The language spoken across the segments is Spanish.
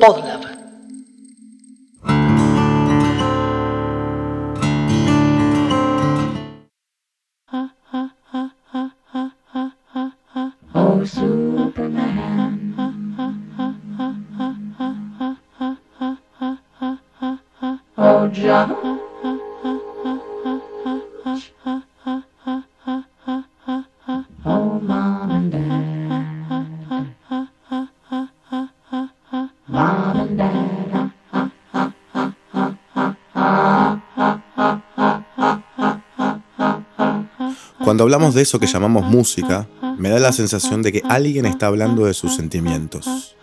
Podlab. Oh, Cuando hablamos de eso que llamamos música, me da la sensación de que alguien está hablando de sus sentimientos,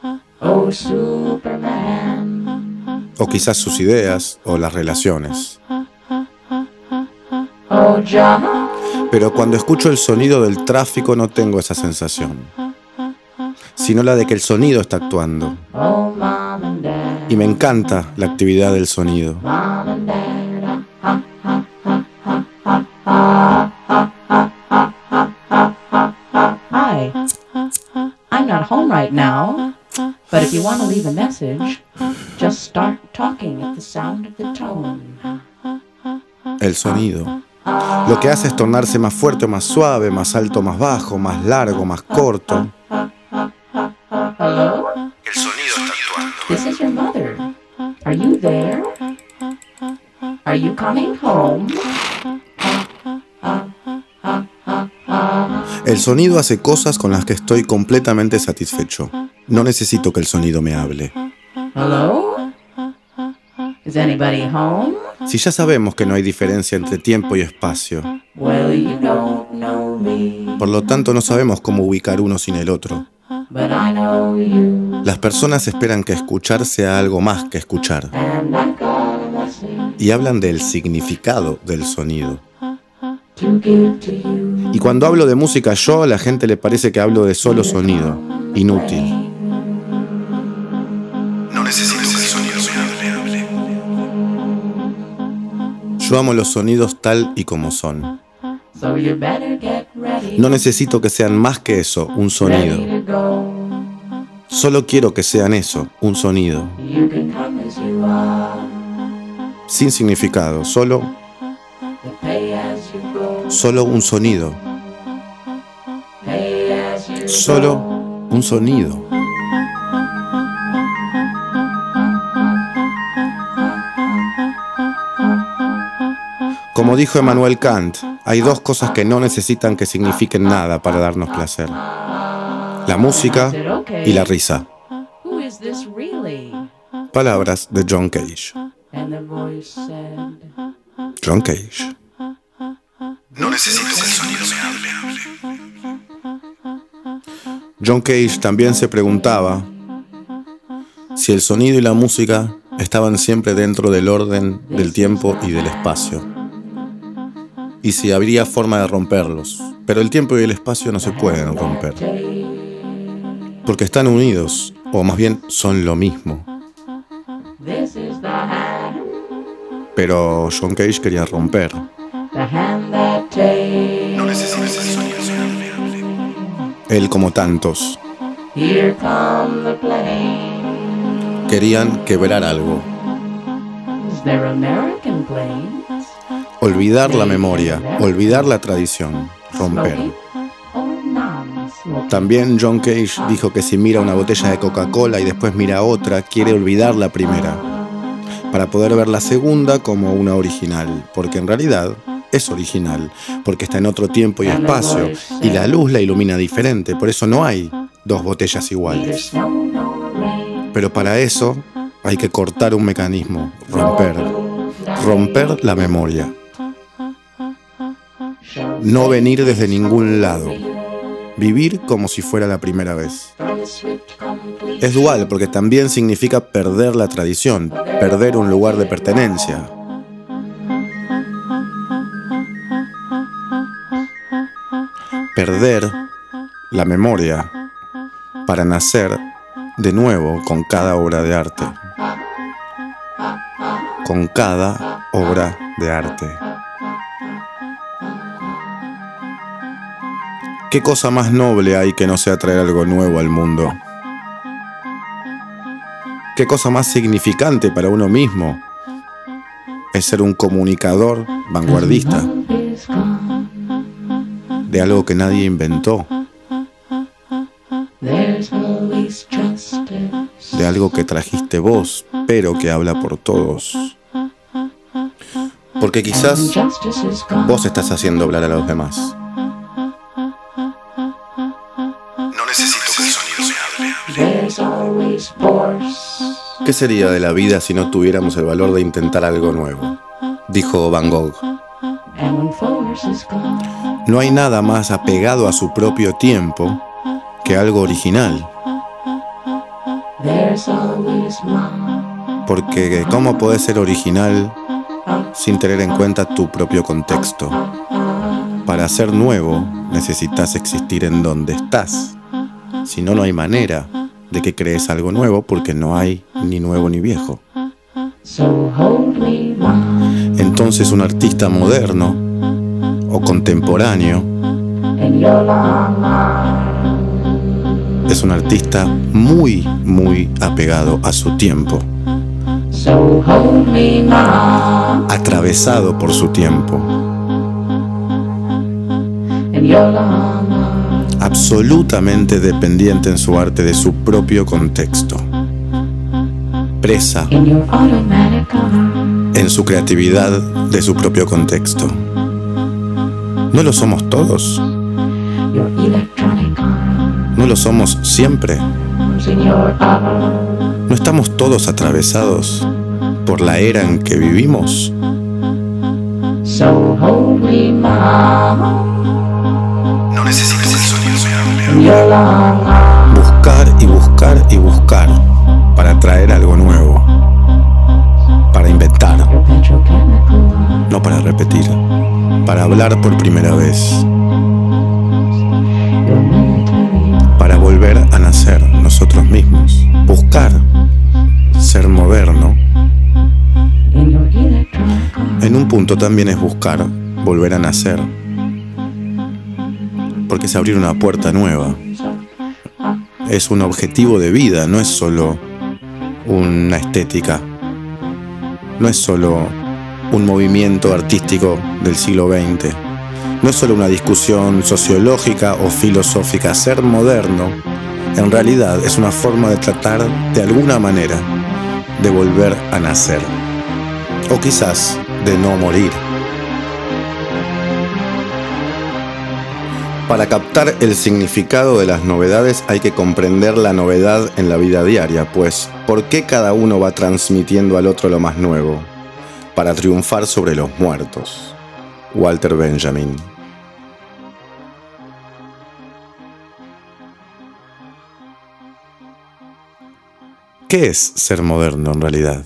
o quizás sus ideas o las relaciones. Pero cuando escucho el sonido del tráfico no tengo esa sensación, sino la de que el sonido está actuando. Y me encanta la actividad del sonido. If you want to leave a message, just start talking at the sound of the tone. El sonido. Lo que hace es tornarse más fuerte o más suave, más alto o más bajo, más largo, más corto. Hello? El sonido está actuando. This is your mother. Are you there? Are you coming home? El sonido hace cosas con las que estoy completamente satisfecho. No necesito que el sonido me hable. Hello? Is anybody home? Si ya sabemos que no hay diferencia entre tiempo y espacio, Well, you don't know me, por lo tanto no sabemos cómo ubicar uno sin el otro. but I know you, Las personas esperan que escuchar sea algo más que escuchar y hablan del significado del sonido. Y cuando hablo de música yo, a la gente le parece que hablo de solo sonido. Inútil. Yo amo los sonidos tal y como son. No necesito que sean más que eso, un sonido. Solo quiero que sean eso, un sonido. Sin significado, solo, solo un sonido. Solo un sonido. Como dijo Emmanuel Kant, hay dos cosas que no necesitan que signifiquen nada para darnos placer. La música y la risa. Palabras de John Cage. John Cage. No necesito que el sonido. John Cage también se preguntaba si el sonido y la música estaban siempre dentro del orden del tiempo y del espacio. Y si habría forma de romperlos. Pero el tiempo y el espacio no se pueden romper. Porque están unidos, o más bien son lo mismo. Pero John Cage quería romper. takes. Él como tantos querían quebrar algo. Olvidar la memoria, olvidar la tradición, romper. También John Cage dijo que si mira una botella de Coca-Cola y después mira otra, quiere olvidar la primera, para poder ver la segunda como una original, porque en realidad es original, porque está en otro tiempo y espacio, y la luz la ilumina diferente, por eso no hay dos botellas iguales. Pero para eso hay que cortar un mecanismo, romper, romper la memoria, no venir desde ningún lado, vivir como si fuera la primera vez. Es dual porque también significa perder la tradición, perder un lugar de pertenencia. Perder la memoria para nacer de nuevo con cada obra de arte. Con cada obra de arte. ¿Qué cosa más noble hay que no sea traer algo nuevo al mundo? ¿Qué cosa más significante para uno mismo es ser un comunicador vanguardista de algo que nadie inventó? De algo que trajiste vos, pero que habla por todos. Porque quizás vos estás haciendo hablar a los demás. ¿Qué sería de la vida si no tuviéramos el valor de intentar algo nuevo? Dijo Van Gogh. No hay nada más apegado a su propio tiempo que algo original. Porque ¿cómo puedes ser original sin tener en cuenta tu propio contexto? Para ser nuevo necesitas existir en donde estás. Si no, no hay manera de que crees algo nuevo porque no hay ni nuevo ni viejo. Entonces un artista moderno o contemporáneo es un artista muy, muy apegado a su tiempo. Atravesado por su tiempo. Absolutamente dependiente en su arte de su propio contexto. Presa en su creatividad de su propio contexto. ¿No lo somos todos? ¿No lo somos siempre? ¿No estamos todos atravesados por la era en que vivimos? Buscar y buscar y buscar para traer algo nuevo, para inventar, no para repetir, para hablar por primera vez, para volver a nacer nosotros mismos, buscar ser moderno. En un punto también es buscar volver a nacer, porque es abrir una puerta nueva. Es un objetivo de vida, no es solo una estética, no es solo un movimiento artístico del siglo XX, no es solo una discusión sociológica o filosófica. Ser moderno en realidad es una forma de tratar de alguna manera de volver a nacer, o quizás de no morir. Para captar el significado de las novedades hay que comprender la novedad en la vida diaria, pues ¿por qué cada uno va transmitiendo al otro lo más nuevo? Para triunfar sobre los muertos. Walter Benjamin. ¿Qué es ser moderno en realidad?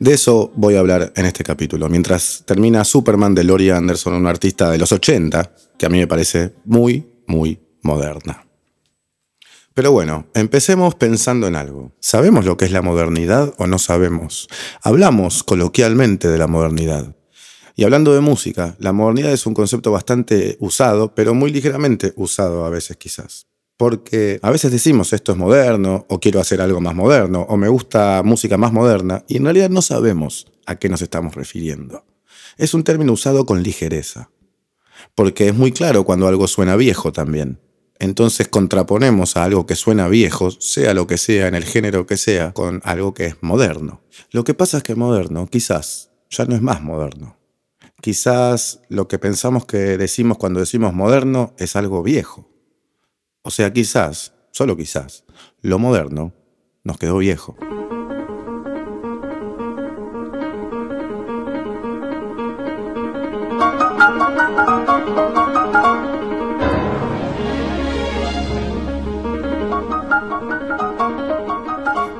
De eso voy a hablar en este capítulo, mientras termina Superman de Laurie Anderson, un artista de los 80, que a mí me parece muy, muy moderna. Pero bueno, empecemos pensando en algo. ¿Sabemos lo que es la modernidad o no sabemos? Hablamos coloquialmente de la modernidad. Y hablando de música, la modernidad es un concepto bastante usado, pero muy ligeramente usado a veces quizás. Porque a veces decimos esto es moderno, o quiero hacer algo más moderno, o me gusta música más moderna, y en realidad no sabemos a qué nos estamos refiriendo. Es un término usado con ligereza, porque es muy claro cuando algo suena viejo también. Entonces contraponemos a algo que suena viejo, sea lo que sea, en el género que sea, con algo que es moderno. Lo que pasa es que moderno quizás ya no es más moderno. Quizás lo que pensamos que decimos cuando decimos moderno es algo viejo. O sea, quizás, solo quizás, lo moderno nos quedó viejo.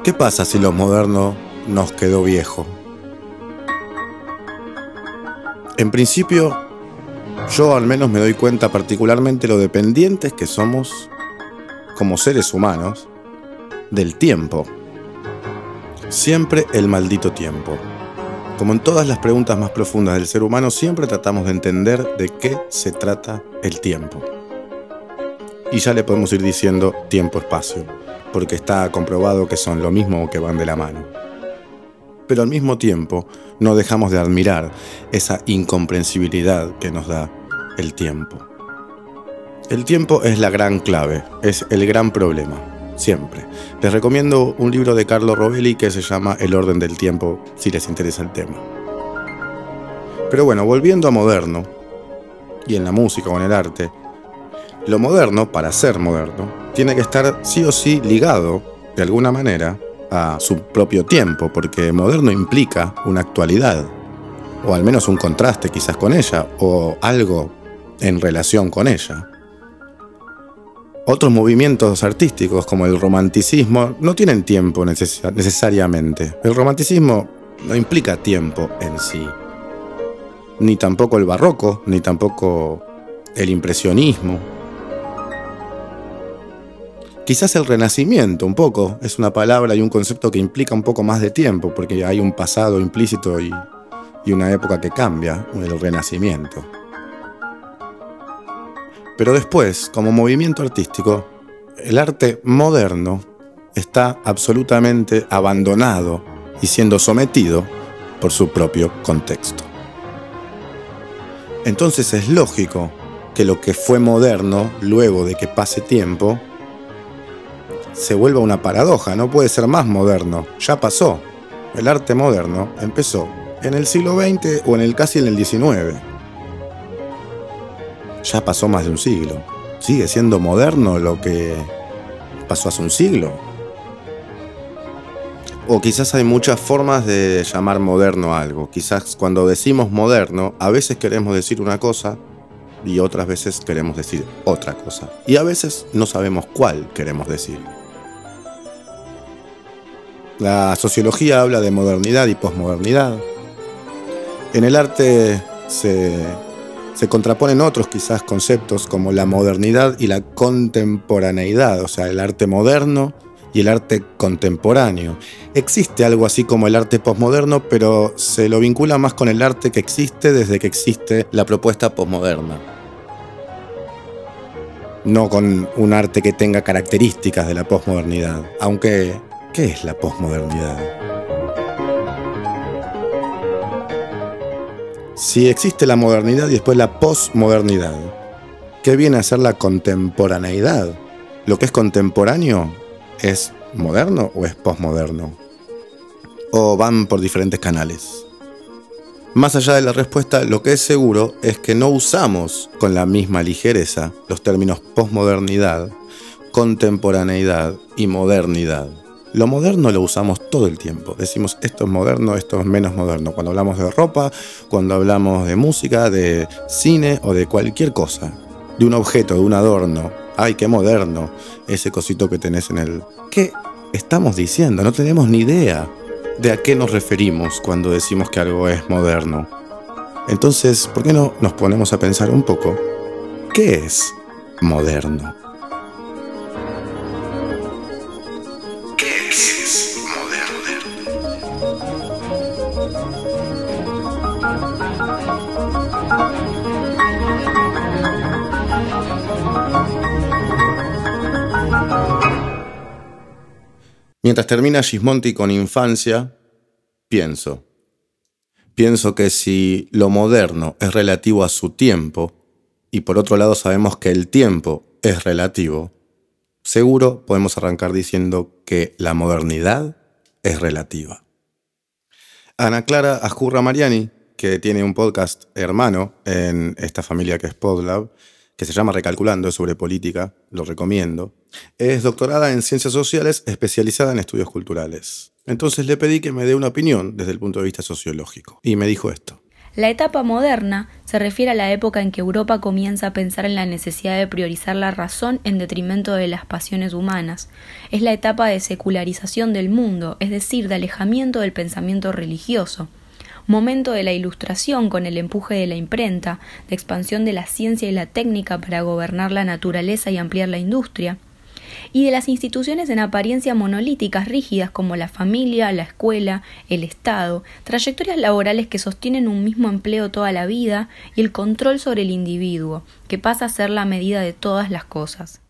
¿Qué pasa si lo moderno nos quedó viejo? En principio, yo al menos me doy cuenta particularmente lo dependientes que somos como seres humanos del tiempo. Siempre el maldito tiempo. Como en todas las preguntas más profundas del ser humano, siempre tratamos de entender de qué se trata el tiempo. y ya le podemos ir diciendo tiempo-espacio, porque está comprobado que son lo mismo o que van de la mano. Pero al mismo tiempo no dejamos de admirar esa incomprensibilidad que nos da el tiempo. El tiempo es la gran clave, es el gran problema, siempre. Les recomiendo un libro de Carlo Rovelli que se llama El orden del tiempo, si les interesa el tema. Pero bueno, volviendo a moderno, y en la música o en el arte, lo moderno, para ser moderno, tiene que estar sí o sí ligado, de alguna manera, a su propio tiempo, porque moderno implica una actualidad, o al menos un contraste quizás con ella, o algo en relación con ella. Otros movimientos artísticos como el romanticismo no tienen tiempo necesariamente. El romanticismo no implica tiempo en sí. Ni tampoco el barroco, ni tampoco el impresionismo. Quizás el renacimiento, un poco, es una palabra y un concepto que implica un poco más de tiempo, porque hay un pasado implícito y, una época que cambia, el renacimiento. Pero después, como movimiento artístico, el arte moderno está absolutamente abandonado y siendo sometido por su propio contexto. Entonces es lógico que lo que fue moderno, luego de que pase tiempo, se vuelva una paradoja, no puede ser más moderno, ya pasó. El arte moderno empezó en el siglo XX o en el casi en el XIX. Ya pasó más de un siglo. Sigue siendo moderno lo que pasó hace un siglo. O quizás hay muchas formas de llamar moderno algo. Quizás cuando decimos moderno, a veces queremos decir una cosa y otras veces queremos decir otra cosa. Y a veces no sabemos cuál queremos decir. La sociología habla de modernidad y posmodernidad. En el arte se se contraponen otros quizás conceptos como la modernidad y la contemporaneidad, o sea, el arte moderno y el arte contemporáneo. Existe algo así como el arte posmoderno, pero se lo vincula más con el arte que existe desde que existe la propuesta posmoderna. No con un arte que tenga características de la posmodernidad. Aunque, ¿qué es la posmodernidad? Si existe la modernidad y después la posmodernidad, ¿qué viene a ser la contemporaneidad? ¿Lo que es contemporáneo es moderno o es posmoderno? ¿O van por diferentes canales? Más allá de la respuesta, lo que es seguro es que no usamos con la misma ligereza los términos posmodernidad, contemporaneidad y modernidad. Lo moderno lo usamos todo el tiempo. Decimos esto es moderno, esto es menos moderno. Cuando hablamos de ropa, cuando hablamos de música, de cine o de cualquier cosa. De un objeto, de un adorno. Ay, qué moderno. Ese cosito que tenés en el... ¿Qué estamos diciendo? No tenemos ni idea de a qué nos referimos cuando decimos que algo es moderno. Entonces, ¿por qué no nos ponemos a pensar un poco? ¿Qué es moderno? Mientras termina Gismonti con infancia, pienso. Pienso que si lo moderno es relativo a su tiempo, y por otro lado sabemos que el tiempo es relativo, seguro podemos arrancar diciendo que la modernidad es relativa. Ana Clara Ajurra Mariani, que tiene un podcast hermano en esta familia que es Podlab, que se llama Recalculando, sobre política, lo recomiendo. Es doctorada en ciencias sociales, especializada en estudios culturales. Entonces le pedí que me dé una opinión desde el punto de vista sociológico. Y me dijo esto. La etapa moderna se refiere a la época en que Europa comienza a pensar en la necesidad de priorizar la razón en detrimento de las pasiones humanas. Es la etapa de secularización del mundo, es decir, de alejamiento del pensamiento religioso momento de la ilustración con el empuje de la imprenta, de expansión de la ciencia y la técnica para gobernar la naturaleza y ampliar la industria, y de las instituciones en apariencia monolíticas rígidas como la familia, la escuela, el Estado, trayectorias laborales que sostienen un mismo empleo toda la vida y el control sobre el individuo, que pasa a ser la medida de todas las cosas.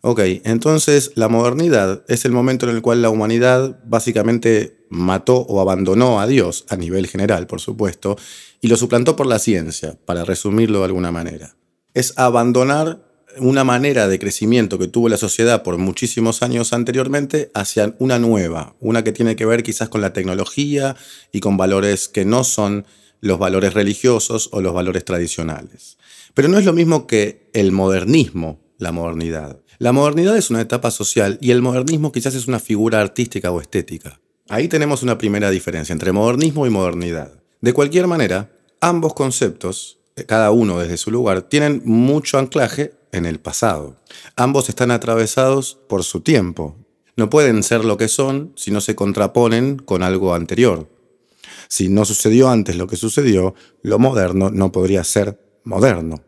Ok, entonces la modernidad es el momento en el cual la humanidad básicamente mató o abandonó a Dios, a nivel general, por supuesto, y lo suplantó por la ciencia, para resumirlo de alguna manera. Es abandonar una manera de crecimiento que tuvo la sociedad por muchísimos años anteriormente hacia una nueva, una que tiene que ver quizás con la tecnología y con valores que no son los valores religiosos o los valores tradicionales. Pero no es lo mismo que el modernismo, la modernidad. La modernidad es una etapa social y el modernismo quizás es una figura artística o estética. Ahí tenemos una primera diferencia entre modernismo y modernidad. De cualquier manera, ambos conceptos, eh, cada uno desde su lugar, tienen mucho anclaje en el pasado. Ambos están atravesados por su tiempo. No pueden ser lo que son si no se contraponen con algo anterior. Si no sucedió antes lo que sucedió, lo moderno no podría ser moderno.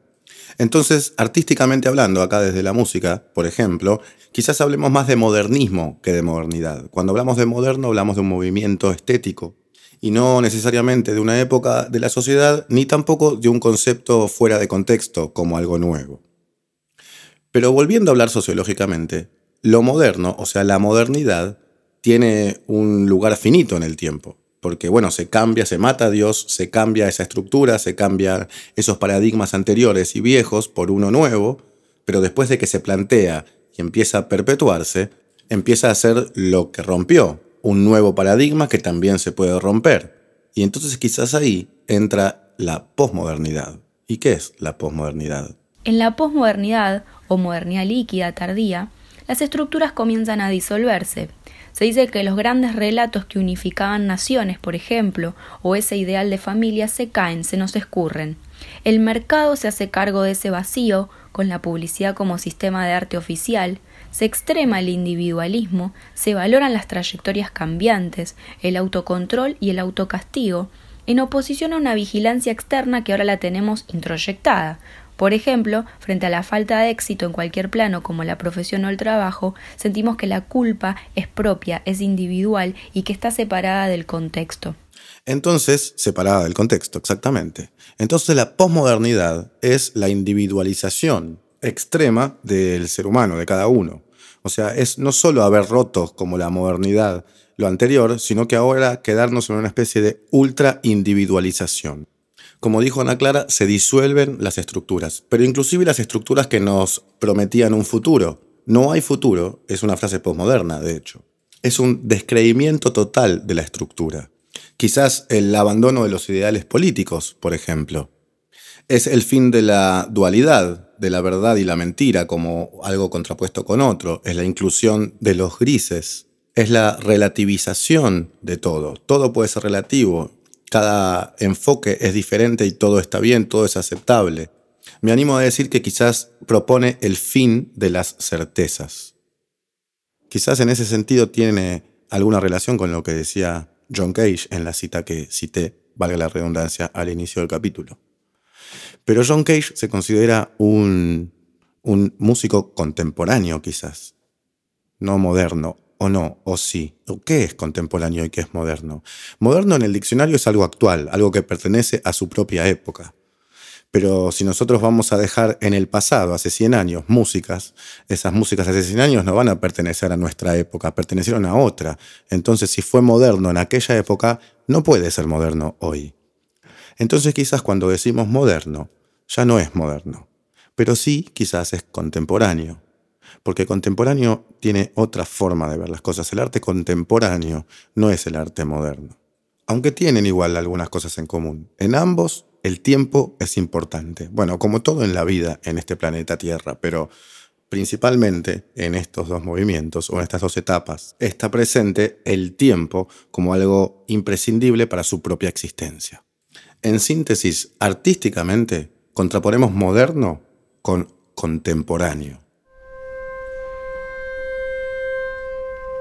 Entonces, artísticamente hablando, acá desde la música, por ejemplo, quizás hablemos más de modernismo que de modernidad. Cuando hablamos de moderno, hablamos de un movimiento estético y no necesariamente de una época de la sociedad, ni tampoco de un concepto fuera de contexto como algo nuevo. Pero volviendo a hablar sociológicamente, lo moderno, o sea, la modernidad, tiene un lugar finito en el tiempo. Porque, bueno, se cambia, se mata a Dios, se cambia esa estructura, se cambian esos paradigmas anteriores y viejos por uno nuevo, pero después de que se plantea y empieza a perpetuarse, empieza a ser lo que rompió, un nuevo paradigma que también se puede romper. Y entonces quizás ahí entra la posmodernidad. ¿Y qué es la posmodernidad? En la posmodernidad, o modernidad líquida tardía, las estructuras comienzan a disolverse. Se dice que los grandes relatos que unificaban naciones, por ejemplo, o ese ideal de familia se caen, se nos escurren. El mercado se hace cargo de ese vacío, con la publicidad como sistema de arte oficial, se extrema el individualismo, se valoran las trayectorias cambiantes, el autocontrol y el autocastigo, en oposición a una vigilancia externa que ahora la tenemos introyectada, por ejemplo, frente a la falta de éxito en cualquier plano como la profesión o el trabajo, sentimos que la culpa es propia, es individual y que está separada del contexto. Entonces, separada del contexto, exactamente. Entonces la posmodernidad es la individualización extrema del ser humano, de cada uno. O sea, es no solo haber roto como la modernidad lo anterior, sino que ahora quedarnos en una especie de ultra individualización como dijo Ana Clara, se disuelven las estructuras, pero inclusive las estructuras que nos prometían un futuro. No hay futuro, es una frase posmoderna, de hecho. Es un descreimiento total de la estructura. Quizás el abandono de los ideales políticos, por ejemplo. Es el fin de la dualidad, de la verdad y la mentira como algo contrapuesto con otro. Es la inclusión de los grises. Es la relativización de todo. Todo puede ser relativo cada enfoque es diferente y todo está bien, todo es aceptable. Me animo a decir que quizás propone el fin de las certezas. Quizás en ese sentido tiene alguna relación con lo que decía John Cage en la cita que cité, valga la redundancia, al inicio del capítulo. Pero John Cage se considera un, un músico contemporáneo quizás, no moderno, o no, o sí. ¿Qué es contemporáneo y qué es moderno? Moderno en el diccionario es algo actual, algo que pertenece a su propia época. Pero si nosotros vamos a dejar en el pasado, hace 100 años, músicas, esas músicas hace 100 años no van a pertenecer a nuestra época, pertenecieron a otra. Entonces, si fue moderno en aquella época, no puede ser moderno hoy. Entonces, quizás cuando decimos moderno, ya no es moderno, pero sí quizás es contemporáneo porque contemporáneo tiene otra forma de ver las cosas. El arte contemporáneo no es el arte moderno, aunque tienen igual algunas cosas en común. En ambos el tiempo es importante, bueno, como todo en la vida en este planeta Tierra, pero principalmente en estos dos movimientos o en estas dos etapas, está presente el tiempo como algo imprescindible para su propia existencia. En síntesis, artísticamente, contraponemos moderno con contemporáneo.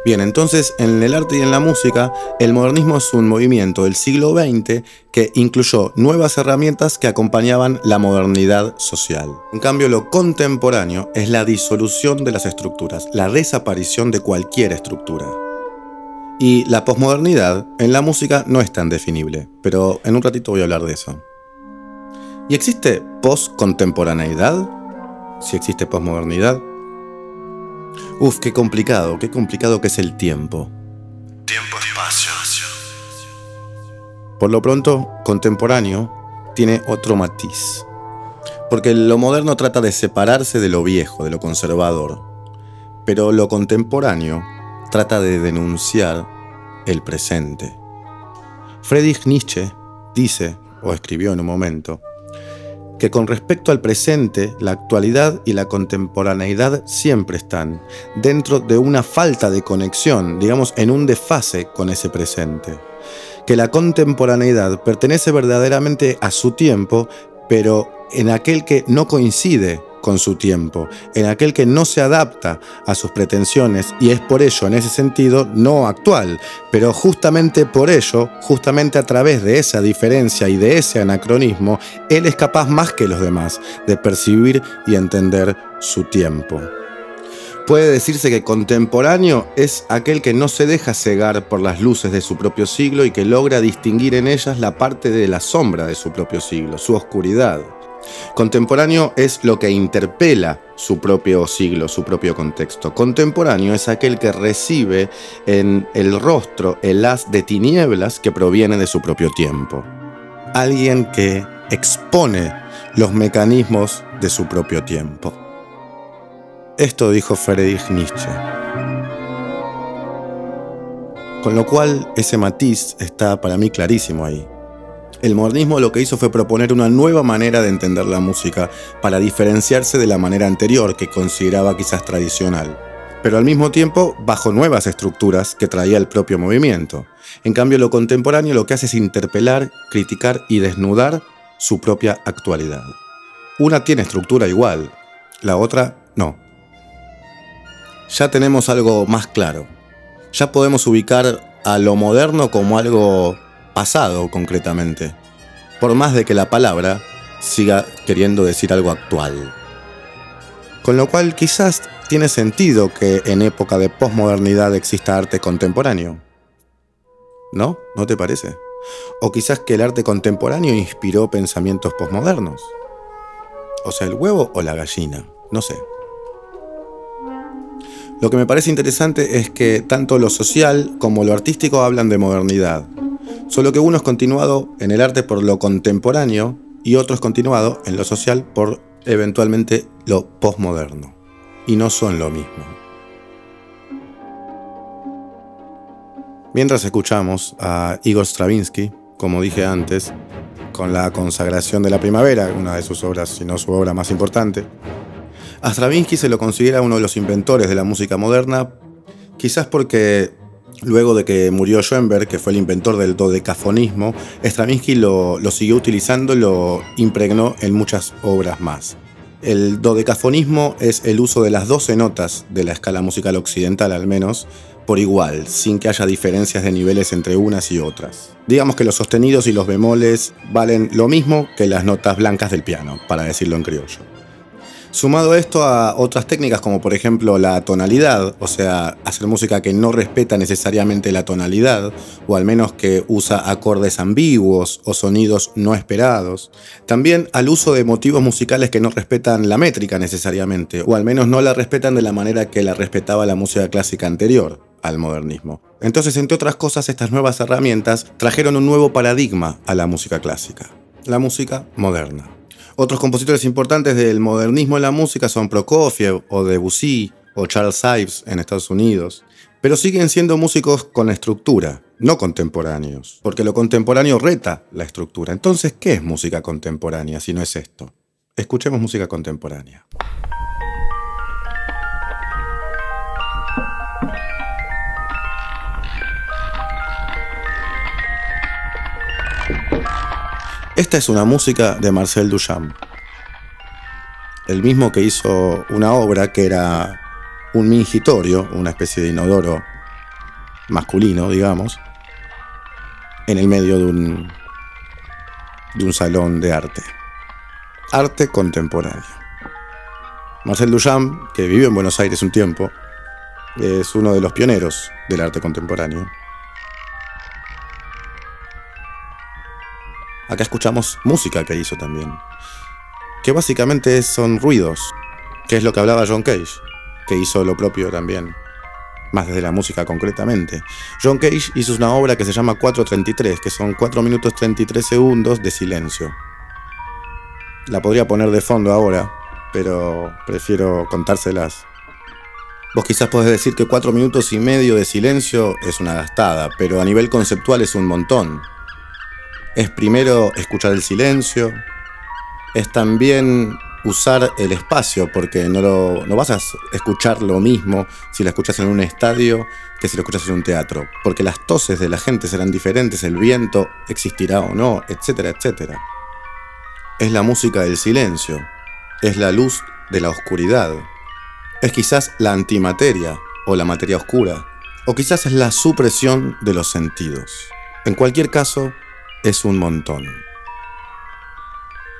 Bien, entonces en el arte y en la música, el modernismo es un movimiento del siglo XX que incluyó nuevas herramientas que acompañaban la modernidad social. En cambio, lo contemporáneo es la disolución de las estructuras, la desaparición de cualquier estructura. Y la posmodernidad en la música no es tan definible, pero en un ratito voy a hablar de eso. ¿Y existe poscontemporaneidad? Si existe posmodernidad. Uf, qué complicado, qué complicado que es el tiempo. Tiempo-espacio. Por lo pronto, contemporáneo tiene otro matiz. Porque lo moderno trata de separarse de lo viejo, de lo conservador. Pero lo contemporáneo trata de denunciar el presente. Friedrich Nietzsche dice, o escribió en un momento, que con respecto al presente, la actualidad y la contemporaneidad siempre están dentro de una falta de conexión, digamos, en un desfase con ese presente. Que la contemporaneidad pertenece verdaderamente a su tiempo, pero en aquel que no coincide con su tiempo, en aquel que no se adapta a sus pretensiones y es por ello, en ese sentido, no actual, pero justamente por ello, justamente a través de esa diferencia y de ese anacronismo, él es capaz más que los demás de percibir y entender su tiempo. Puede decirse que contemporáneo es aquel que no se deja cegar por las luces de su propio siglo y que logra distinguir en ellas la parte de la sombra de su propio siglo, su oscuridad. Contemporáneo es lo que interpela su propio siglo, su propio contexto. Contemporáneo es aquel que recibe en el rostro el haz de tinieblas que proviene de su propio tiempo. Alguien que expone los mecanismos de su propio tiempo. Esto dijo Friedrich Nietzsche. Con lo cual ese matiz está para mí clarísimo ahí. El modernismo lo que hizo fue proponer una nueva manera de entender la música para diferenciarse de la manera anterior que consideraba quizás tradicional, pero al mismo tiempo bajo nuevas estructuras que traía el propio movimiento. En cambio, lo contemporáneo lo que hace es interpelar, criticar y desnudar su propia actualidad. Una tiene estructura igual, la otra no. Ya tenemos algo más claro. Ya podemos ubicar a lo moderno como algo pasado concretamente, por más de que la palabra siga queriendo decir algo actual. Con lo cual quizás tiene sentido que en época de posmodernidad exista arte contemporáneo. ¿No? ¿No te parece? O quizás que el arte contemporáneo inspiró pensamientos posmodernos. O sea, el huevo o la gallina, no sé. Lo que me parece interesante es que tanto lo social como lo artístico hablan de modernidad, solo que uno es continuado en el arte por lo contemporáneo y otro es continuado en lo social por eventualmente lo postmoderno. Y no son lo mismo. Mientras escuchamos a Igor Stravinsky, como dije antes, con la consagración de la primavera, una de sus obras, si no su obra más importante, a Stravinsky se lo considera uno de los inventores de la música moderna, quizás porque Luego de que murió Schoenberg, que fue el inventor del dodecafonismo, Stravinsky lo, siguió utilizando y lo impregnó en muchas obras más. El dodecafonismo es el uso de las 12 notas de la escala musical occidental al menos, por igual, sin que haya diferencias de niveles entre unas y otras. Digamos que los sostenidos y los bemoles valen lo mismo que las notas blancas del piano, para decirlo en criollo. Sumado esto a otras técnicas como por ejemplo la tonalidad, o sea, hacer música que no respeta necesariamente la tonalidad, o al menos que usa acordes ambiguos o sonidos no esperados. También al uso de motivos musicales que no respetan la métrica necesariamente, o al menos no la respetan de la manera que la respetaba la música clásica anterior al modernismo. Entonces, entre otras cosas, estas nuevas herramientas trajeron un nuevo paradigma a la música clásica, la música moderna. Otros compositores importantes del modernismo en la música son Prokofiev o Debussy o Charles Ives en Estados Unidos, pero siguen siendo músicos con estructura, no contemporáneos, porque lo contemporáneo reta la estructura. Entonces, ¿qué es música contemporánea si no es esto? Escuchemos música contemporánea. Esta es una música de Marcel Duchamp, el mismo que hizo una obra que era un mingitorio, una especie de inodoro masculino, digamos, en el medio de un, de un salón de arte. Arte contemporáneo. Marcel Duchamp, que vivió en Buenos Aires un tiempo, es uno de los pioneros del arte contemporáneo. Acá escuchamos música que hizo también. Que básicamente son ruidos, que es lo que hablaba John Cage. que hizo lo propio también, más desde la música concretamente. John Cage hizo una obra que se llama 433, que son 4 minutos 33 segundos de silencio. La podría poner de fondo ahora, pero prefiero contárselas. Vos quizás podés decir que 4 minutos y medio de silencio es una gastada, pero a nivel conceptual es un montón. Es primero escuchar el silencio, es también usar el espacio, porque no, lo, no vas a escuchar lo mismo si la escuchas en un estadio que si la escuchas en un teatro, porque las toses de la gente serán diferentes, el viento existirá o no, etcétera, etcétera. Es la música del silencio, es la luz de la oscuridad, es quizás la antimateria o la materia oscura, o quizás es la supresión de los sentidos. En cualquier caso, es un montón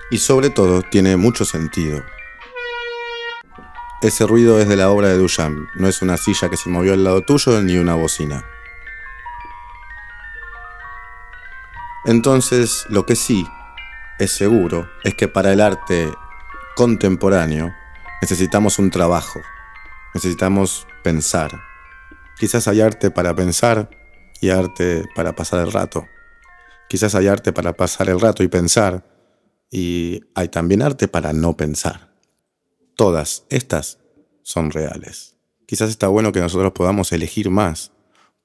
y sobre todo tiene mucho sentido. Ese ruido es de la obra de Duchamp, no es una silla que se movió al lado tuyo ni una bocina. Entonces, lo que sí es seguro es que para el arte contemporáneo necesitamos un trabajo, necesitamos pensar. Quizás hay arte para pensar y arte para pasar el rato. Quizás hay arte para pasar el rato y pensar y hay también arte para no pensar. Todas estas son reales. Quizás está bueno que nosotros podamos elegir más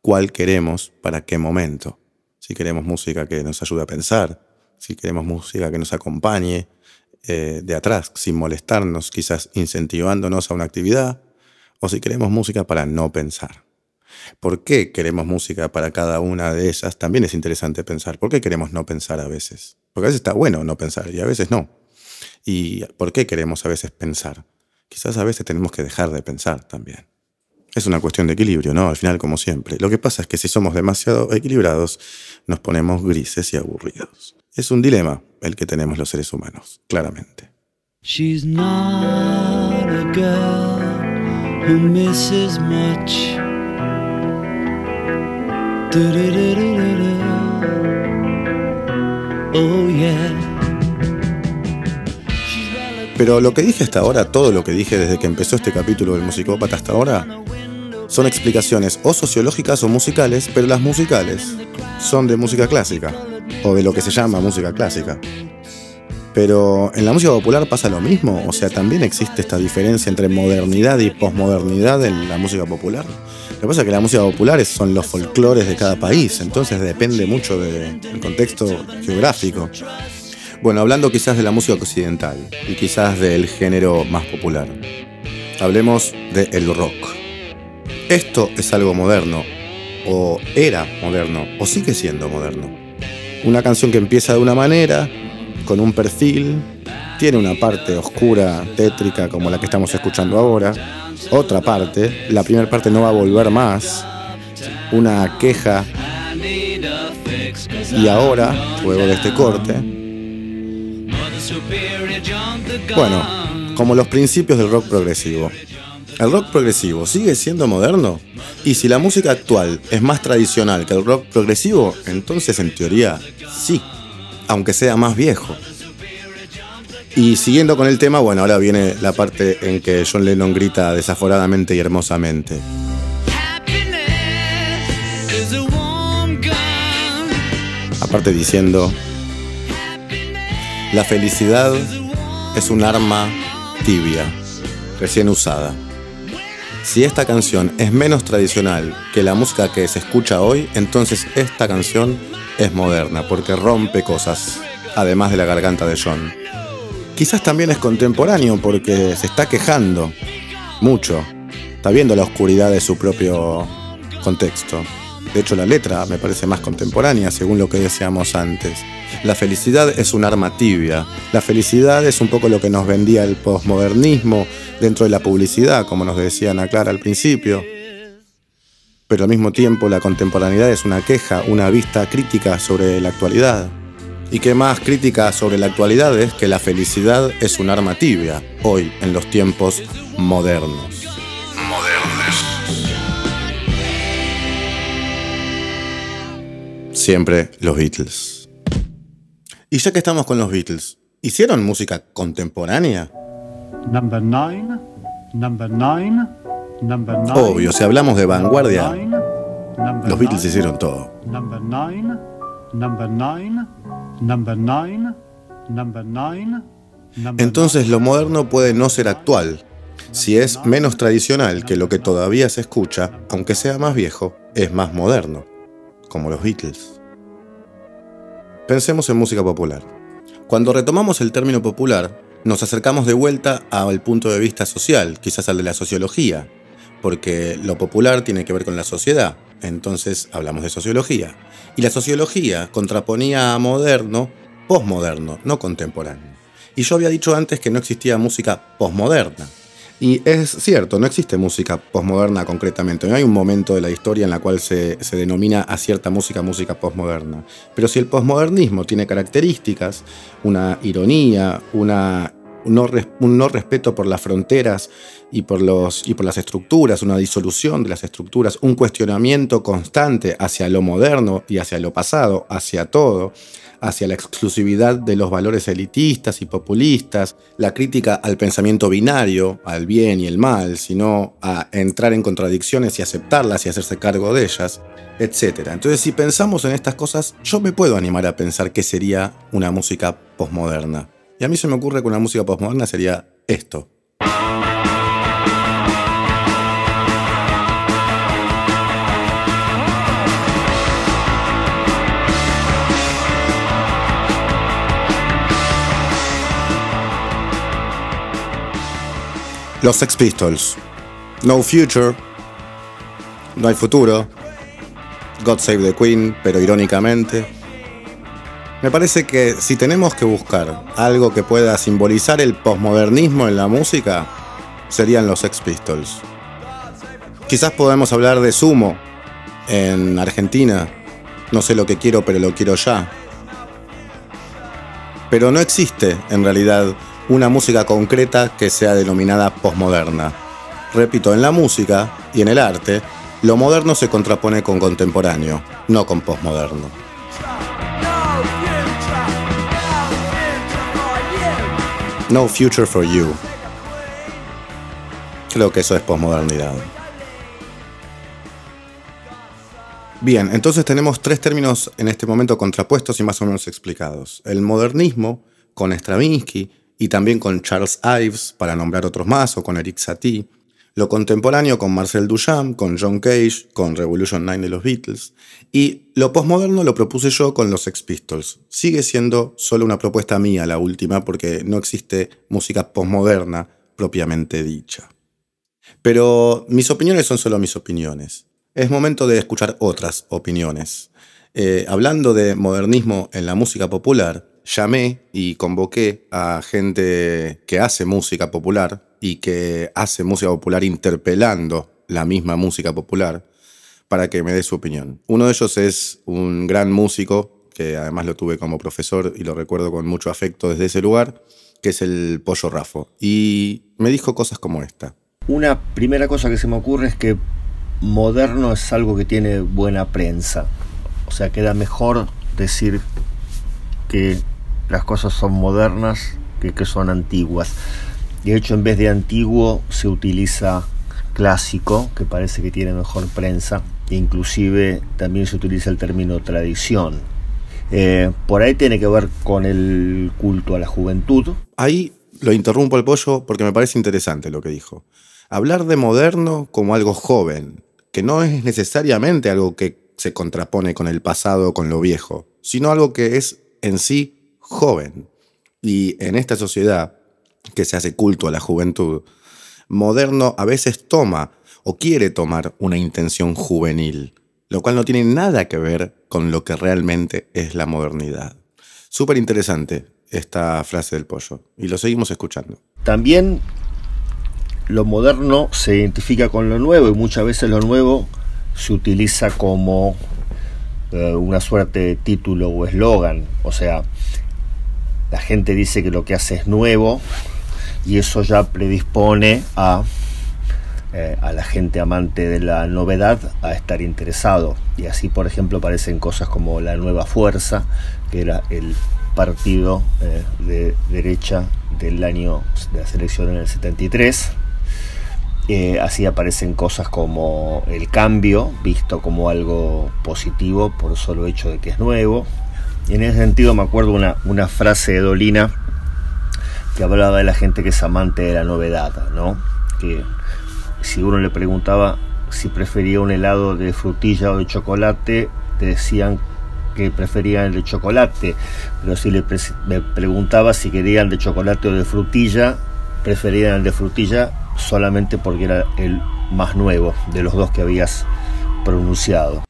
cuál queremos para qué momento. Si queremos música que nos ayude a pensar, si queremos música que nos acompañe eh, de atrás, sin molestarnos, quizás incentivándonos a una actividad, o si queremos música para no pensar. ¿Por qué queremos música para cada una de esas? También es interesante pensar. ¿Por qué queremos no pensar a veces? Porque a veces está bueno no pensar y a veces no. ¿Y por qué queremos a veces pensar? Quizás a veces tenemos que dejar de pensar también. Es una cuestión de equilibrio, ¿no? Al final, como siempre. Lo que pasa es que si somos demasiado equilibrados, nos ponemos grises y aburridos. Es un dilema el que tenemos los seres humanos, claramente. She's not a girl who misses much. Oh, Pero lo que dije hasta ahora, todo lo que dije desde que empezó este capítulo del musicópata hasta ahora, son explicaciones o sociológicas o musicales, pero las musicales son de música clásica, o de lo que se llama música clásica. Pero en la música popular pasa lo mismo, o sea, también existe esta diferencia entre modernidad y posmodernidad en la música popular. Lo que pasa es que la música popular son los folclores de cada país, entonces depende mucho del contexto geográfico. Bueno, hablando quizás de la música occidental y quizás del género más popular. Hablemos del el rock. Esto es algo moderno, o era moderno, o sigue siendo moderno. Una canción que empieza de una manera, con un perfil, tiene una parte oscura, tétrica, como la que estamos escuchando ahora, otra parte, la primera parte no va a volver más, una queja, y ahora, luego de este corte, bueno, como los principios del rock progresivo. ¿El rock progresivo sigue siendo moderno? Y si la música actual es más tradicional que el rock progresivo, entonces en teoría sí aunque sea más viejo. Y siguiendo con el tema, bueno, ahora viene la parte en que John Lennon grita desaforadamente y hermosamente. Aparte diciendo, la felicidad es un arma tibia, recién usada. Si esta canción es menos tradicional que la música que se escucha hoy, entonces esta canción es moderna porque rompe cosas, además de la garganta de John. Quizás también es contemporáneo porque se está quejando mucho, está viendo la oscuridad de su propio contexto. De hecho, la letra me parece más contemporánea, según lo que decíamos antes. La felicidad es un arma tibia. La felicidad es un poco lo que nos vendía el posmodernismo dentro de la publicidad, como nos decía Ana Clara al principio pero al mismo tiempo la contemporaneidad es una queja, una vista crítica sobre la actualidad. Y qué más crítica sobre la actualidad es que la felicidad es un arma tibia, hoy, en los tiempos modernos. Modernos. Siempre los Beatles. Y ya que estamos con los Beatles, ¿hicieron música contemporánea? Number 9, number 9. Obvio, si hablamos de vanguardia, los Beatles hicieron todo. Entonces lo moderno puede no ser actual. Si es menos tradicional que lo que todavía se escucha, aunque sea más viejo, es más moderno, como los Beatles. Pensemos en música popular. Cuando retomamos el término popular, nos acercamos de vuelta al punto de vista social, quizás al de la sociología, porque lo popular tiene que ver con la sociedad, entonces hablamos de sociología. Y la sociología contraponía a moderno, posmoderno, no contemporáneo. Y yo había dicho antes que no existía música posmoderna. Y es cierto, no existe música posmoderna concretamente. No hay un momento de la historia en la cual se, denomina a cierta música música posmoderna. Pero si el posmodernismo tiene características, una ironía, una, un no respeto por las fronteras y por, los, y por las estructuras, una disolución de las estructuras, un cuestionamiento constante hacia lo moderno y hacia lo pasado, hacia todo, hacia la exclusividad de los valores elitistas y populistas, la crítica al pensamiento binario, al bien y el mal, sino a entrar en contradicciones y aceptarlas y hacerse cargo de ellas, etc. Entonces, si pensamos en estas cosas, yo me puedo animar a pensar qué sería una música posmoderna. Y a mí se me ocurre que una música posmoderna sería esto. Los Sex Pistols. No Future. No hay futuro. God Save the Queen, pero irónicamente. Me parece que si tenemos que buscar algo que pueda simbolizar el posmodernismo en la música, serían los Sex Pistols. Quizás podemos hablar de Sumo en Argentina. No sé lo que quiero, pero lo quiero ya. Pero no existe, en realidad, una música concreta que sea denominada posmoderna. Repito, en la música y en el arte, lo moderno se contrapone con contemporáneo, no con posmoderno. No future for you. Creo que eso es posmodernidad. Bien, entonces tenemos tres términos en este momento contrapuestos y más o menos explicados. El modernismo, con Stravinsky, y también con Charles Ives, para nombrar otros más, o con Eric Satie, lo contemporáneo con Marcel Duchamp, con John Cage, con Revolution 9 de los Beatles, y lo postmoderno lo propuse yo con los Sex Pistols. Sigue siendo solo una propuesta mía la última, porque no existe música postmoderna propiamente dicha. Pero mis opiniones son solo mis opiniones. Es momento de escuchar otras opiniones. Eh, hablando de modernismo en la música popular, llamé y convoqué a gente que hace música popular y que hace música popular interpelando la misma música popular para que me dé su opinión. Uno de ellos es un gran músico, que además lo tuve como profesor y lo recuerdo con mucho afecto desde ese lugar, que es el Pollo Rafo. Y me dijo cosas como esta. Una primera cosa que se me ocurre es que moderno es algo que tiene buena prensa. O sea, queda mejor decir que las cosas son modernas que, son antiguas. De hecho, en vez de antiguo se utiliza clásico, que parece que tiene mejor prensa, e inclusive también se utiliza el término tradición. Eh, por ahí tiene que ver con el culto a la juventud. Ahí lo interrumpo el pollo porque me parece interesante lo que dijo. Hablar de moderno como algo joven, que no es necesariamente algo que se contrapone con el pasado o con lo viejo, sino algo que es en sí joven. Y en esta sociedad que se hace culto a la juventud, moderno a veces toma o quiere tomar una intención juvenil, lo cual no tiene nada que ver con lo que realmente es la modernidad. Súper interesante esta frase del pollo y lo seguimos escuchando. También lo moderno se identifica con lo nuevo y muchas veces lo nuevo se utiliza como eh, una suerte de título o eslogan. O sea, la gente dice que lo que hace es nuevo y eso ya predispone a, eh, a la gente amante de la novedad a estar interesado. Y así, por ejemplo, aparecen cosas como la Nueva Fuerza, que era el partido eh, de derecha del año de la selección en el 73. Eh, así aparecen cosas como el cambio, visto como algo positivo por solo hecho de que es nuevo. Y en ese sentido me acuerdo una, frase de Dolina que hablaba de la gente que es amante de la novedad, ¿no? Que si uno le preguntaba si prefería un helado de frutilla o de chocolate, te decían que preferían el de chocolate, pero si le preguntaba si querían de chocolate o de frutilla, preferían el de frutilla solamente porque era el más nuevo de los dos que habías pronunciado.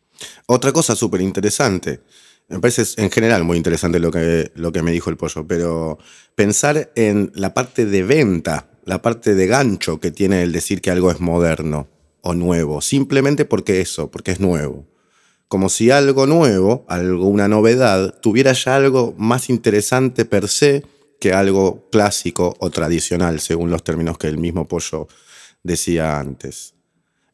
Otra cosa súper interesante, me parece en general muy interesante lo que, lo que me dijo el pollo, pero pensar en la parte de venta, la parte de gancho que tiene el decir que algo es moderno o nuevo, simplemente porque eso, porque es nuevo. Como si algo nuevo, algo, una novedad, tuviera ya algo más interesante per se que algo clásico o tradicional, según los términos que el mismo Pollo decía antes.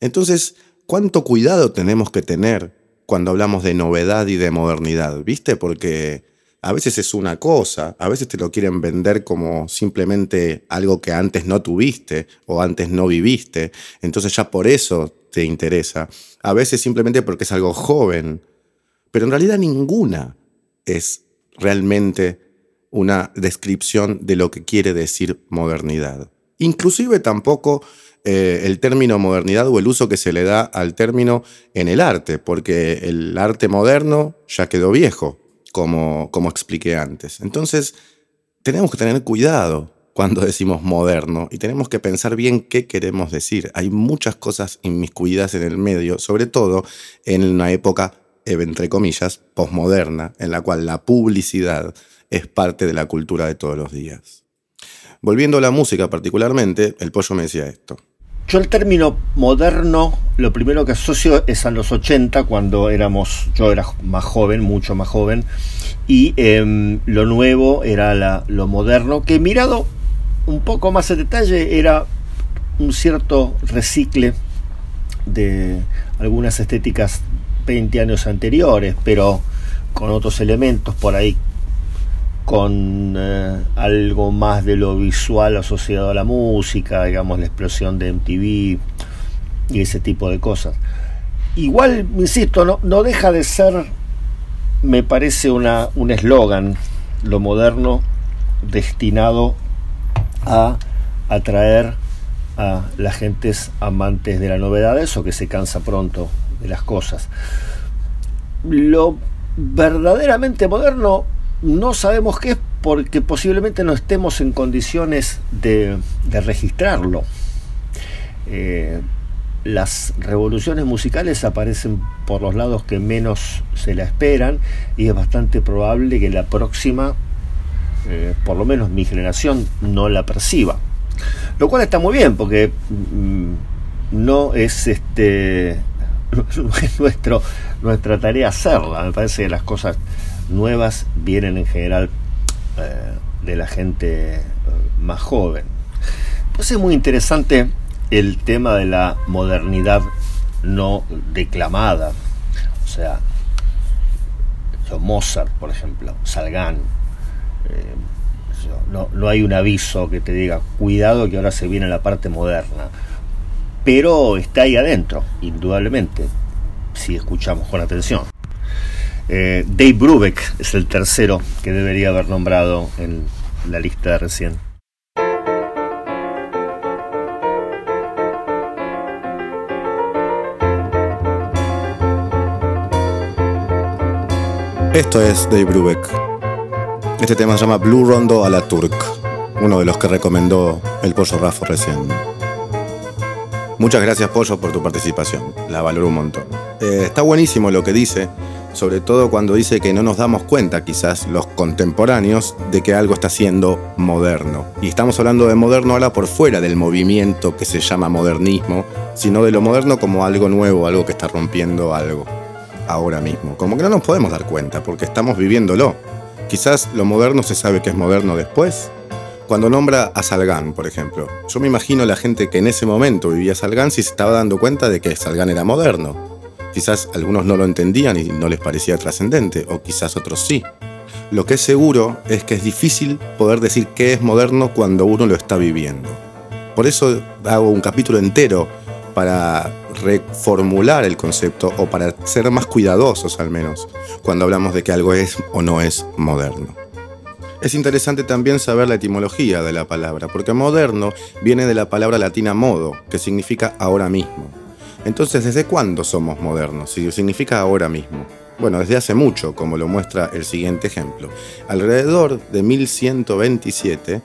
Entonces, ¿cuánto cuidado tenemos que tener cuando hablamos de novedad y de modernidad? ¿Viste? Porque a veces es una cosa, a veces te lo quieren vender como simplemente algo que antes no tuviste o antes no viviste, entonces ya por eso te interesa. A veces simplemente porque es algo joven, pero en realidad ninguna es realmente una descripción de lo que quiere decir modernidad. Inclusive tampoco eh, el término modernidad o el uso que se le da al término en el arte, porque el arte moderno ya quedó viejo, como, como expliqué antes. Entonces, tenemos que tener cuidado cuando decimos moderno y tenemos que pensar bien qué queremos decir. Hay muchas cosas inmiscuidas en el medio, sobre todo en una época, entre comillas, posmoderna, en la cual la publicidad es parte de la cultura de todos los días. Volviendo a la música particularmente, el pollo me decía esto. Yo el término moderno, lo primero que asocio es a los 80, cuando éramos, yo era más joven, mucho más joven, y em, lo nuevo era lo moderno, que mirado un poco más en detalle era un cierto recicle de algunas estéticas 20 años anteriores, pero con otros elementos por ahí con eh, algo más de lo visual asociado a la música, digamos la explosión de MTV y ese tipo de cosas. Igual, insisto, no, no deja de ser, me parece, una, un eslogan, lo moderno, destinado a atraer a las gentes amantes de la novedad, eso que se cansa pronto de las cosas. Lo verdaderamente moderno no sabemos qué es porque posiblemente no estemos en condiciones de, registrarlo. Eh, las revoluciones musicales aparecen por los lados que menos se la esperan y es bastante probable que la próxima, eh, por lo menos mi generación, no la perciba. Lo cual está muy bien porque mm, no es este nuestro, nuestra tarea hacerla. Me parece que las cosas nuevas vienen en general eh, de la gente eh, más joven. Pues es muy interesante el tema de la modernidad no declamada. O sea, Mozart, por ejemplo, Salgan. Eh, no, no, hay un aviso que te diga, cuidado que ahora se viene la parte moderna. Pero está ahí adentro, indudablemente, si escuchamos con atención. Eh, Dave Brubeck es el tercero que debería haber nombrado en la lista de recién. Esto es Dave Brubeck. Este tema se llama Blue Rondo a la Turk, uno de los que recomendó el Pollo Rafo recién. Muchas gracias Pollo por tu participación, la valoro un montón. Eh, está buenísimo lo que dice sobre todo cuando dice que no nos damos cuenta, quizás los contemporáneos, de que algo está siendo moderno. Y estamos hablando de moderno ahora por fuera del movimiento que se llama modernismo, sino de lo moderno como algo nuevo, algo que está rompiendo algo ahora mismo. Como que no nos podemos dar cuenta, porque estamos viviéndolo. Quizás lo moderno se sabe que es moderno después. Cuando nombra a Salgán, por ejemplo, yo me imagino la gente que en ese momento vivía Salgán si se estaba dando cuenta de que Salgán era moderno Quizás algunos no lo entendían y no les parecía trascendente, o quizás otros sí. Lo que es seguro es que es difícil poder decir qué es moderno cuando uno lo está viviendo. Por eso hago un capítulo entero para reformular el concepto o para ser más cuidadosos al menos cuando hablamos de que algo es o no es moderno. Es interesante también saber la etimología de la palabra, porque moderno viene de la palabra latina modo, que significa ahora mismo. Entonces, ¿desde cuándo somos modernos? Si significa ahora mismo. Bueno, desde hace mucho, como lo muestra el siguiente ejemplo. Alrededor de 1127,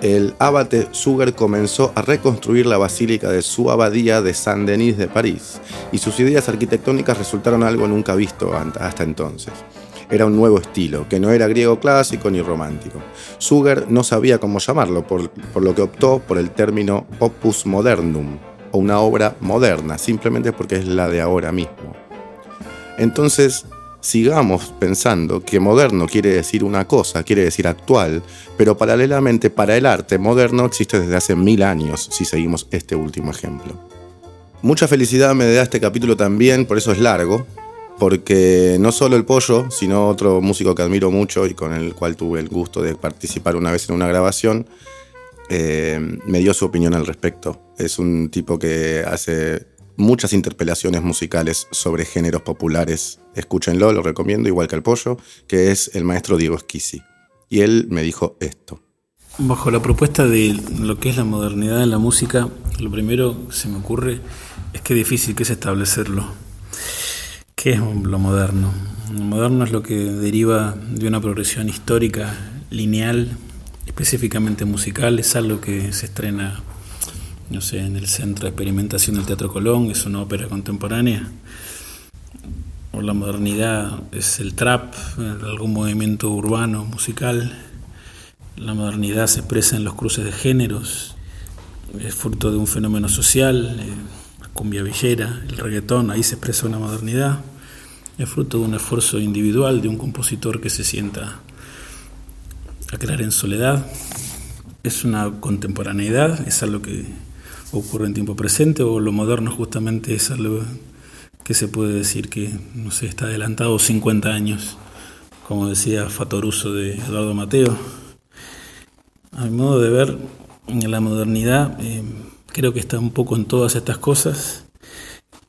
el abate Suger comenzó a reconstruir la basílica de su abadía de Saint-Denis de París, y sus ideas arquitectónicas resultaron algo nunca visto hasta entonces. Era un nuevo estilo, que no era griego clásico ni romántico. Suger no sabía cómo llamarlo, por, por lo que optó por el término opus modernum, o una obra moderna, simplemente porque es la de ahora mismo. Entonces, sigamos pensando que moderno quiere decir una cosa, quiere decir actual, pero paralelamente para el arte moderno existe desde hace mil años, si seguimos este último ejemplo. Mucha felicidad me da este capítulo también, por eso es largo, porque no solo el pollo, sino otro músico que admiro mucho y con el cual tuve el gusto de participar una vez en una grabación, eh, me dio su opinión al respecto. Es un tipo que hace muchas interpelaciones musicales sobre géneros populares. Escúchenlo, lo recomiendo, igual que el pollo, que es el maestro Diego Esquisi. Y él me dijo esto. Bajo la propuesta de lo que es la modernidad en la música, lo primero que se me ocurre es que difícil que es establecerlo. ¿Qué es lo moderno? Lo moderno es lo que deriva de una progresión histórica lineal, específicamente musical, es algo que se estrena no sé, en el Centro de Experimentación del Teatro Colón, es una ópera contemporánea. O la modernidad es el trap, algún movimiento urbano, musical. La modernidad se expresa en los cruces de géneros, es fruto de un fenómeno social, eh, la cumbia villera, el reggaetón, ahí se expresa una modernidad. Es fruto de un esfuerzo individual de un compositor que se sienta a crear en soledad. Es una contemporaneidad, es algo que ocurre en tiempo presente o lo moderno justamente es algo que se puede decir que no sé, está adelantado 50 años, como decía Fatoruso de Eduardo Mateo. A mi modo de ver, la modernidad eh, creo que está un poco en todas estas cosas.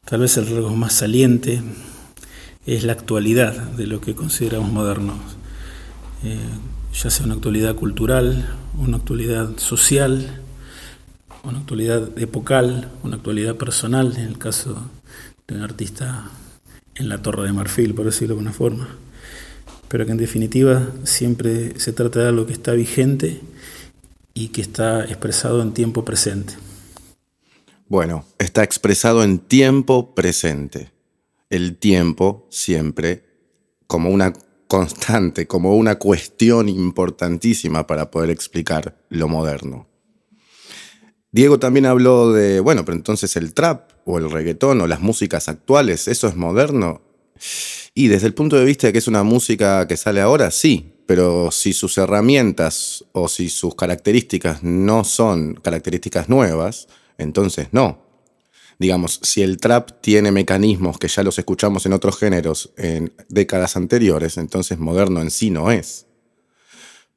Tal vez el rasgo más saliente es la actualidad de lo que consideramos modernos, eh, ya sea una actualidad cultural, una actualidad social, una actualidad epocal, una actualidad personal, en el caso de un artista en la Torre de Marfil, por decirlo de alguna forma, pero que en definitiva siempre se trata de algo que está vigente y que está expresado en tiempo presente. Bueno, está expresado en tiempo presente. El tiempo siempre como una constante, como una cuestión importantísima para poder explicar lo moderno. Diego también habló de, bueno, pero entonces el trap o el reggaetón o las músicas actuales, ¿eso es moderno? Y desde el punto de vista de que es una música que sale ahora, sí, pero si sus herramientas o si sus características no son características nuevas, entonces no. Digamos, si el trap tiene mecanismos que ya los escuchamos en otros géneros en décadas anteriores, entonces moderno en sí no es.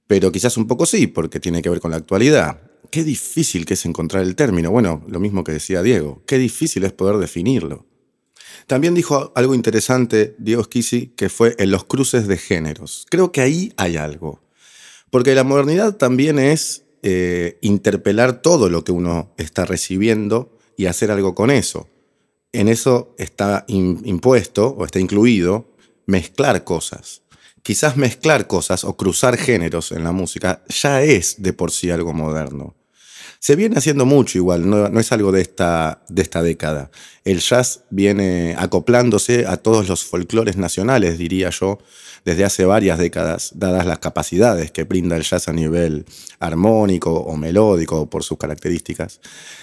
Pero quizás un poco sí, porque tiene que ver con la actualidad qué difícil que es encontrar el término. Bueno, lo mismo que decía Diego, qué difícil es poder definirlo. También dijo algo interesante Diego Schisi, que fue en los cruces de géneros. Creo que ahí hay algo. Porque la modernidad también es eh, interpelar todo lo que uno está recibiendo y hacer algo con eso. En eso está impuesto o está incluido mezclar cosas. Quizás mezclar cosas o cruzar géneros en la música ya es de por sí algo moderno. Se viene haciendo mucho igual, no, es algo de esta, de esta década. El jazz viene acoplándose a todos los folclores nacionales, diría yo, desde hace varias décadas, dadas las capacidades que brinda el jazz a nivel armónico o melódico por sus características.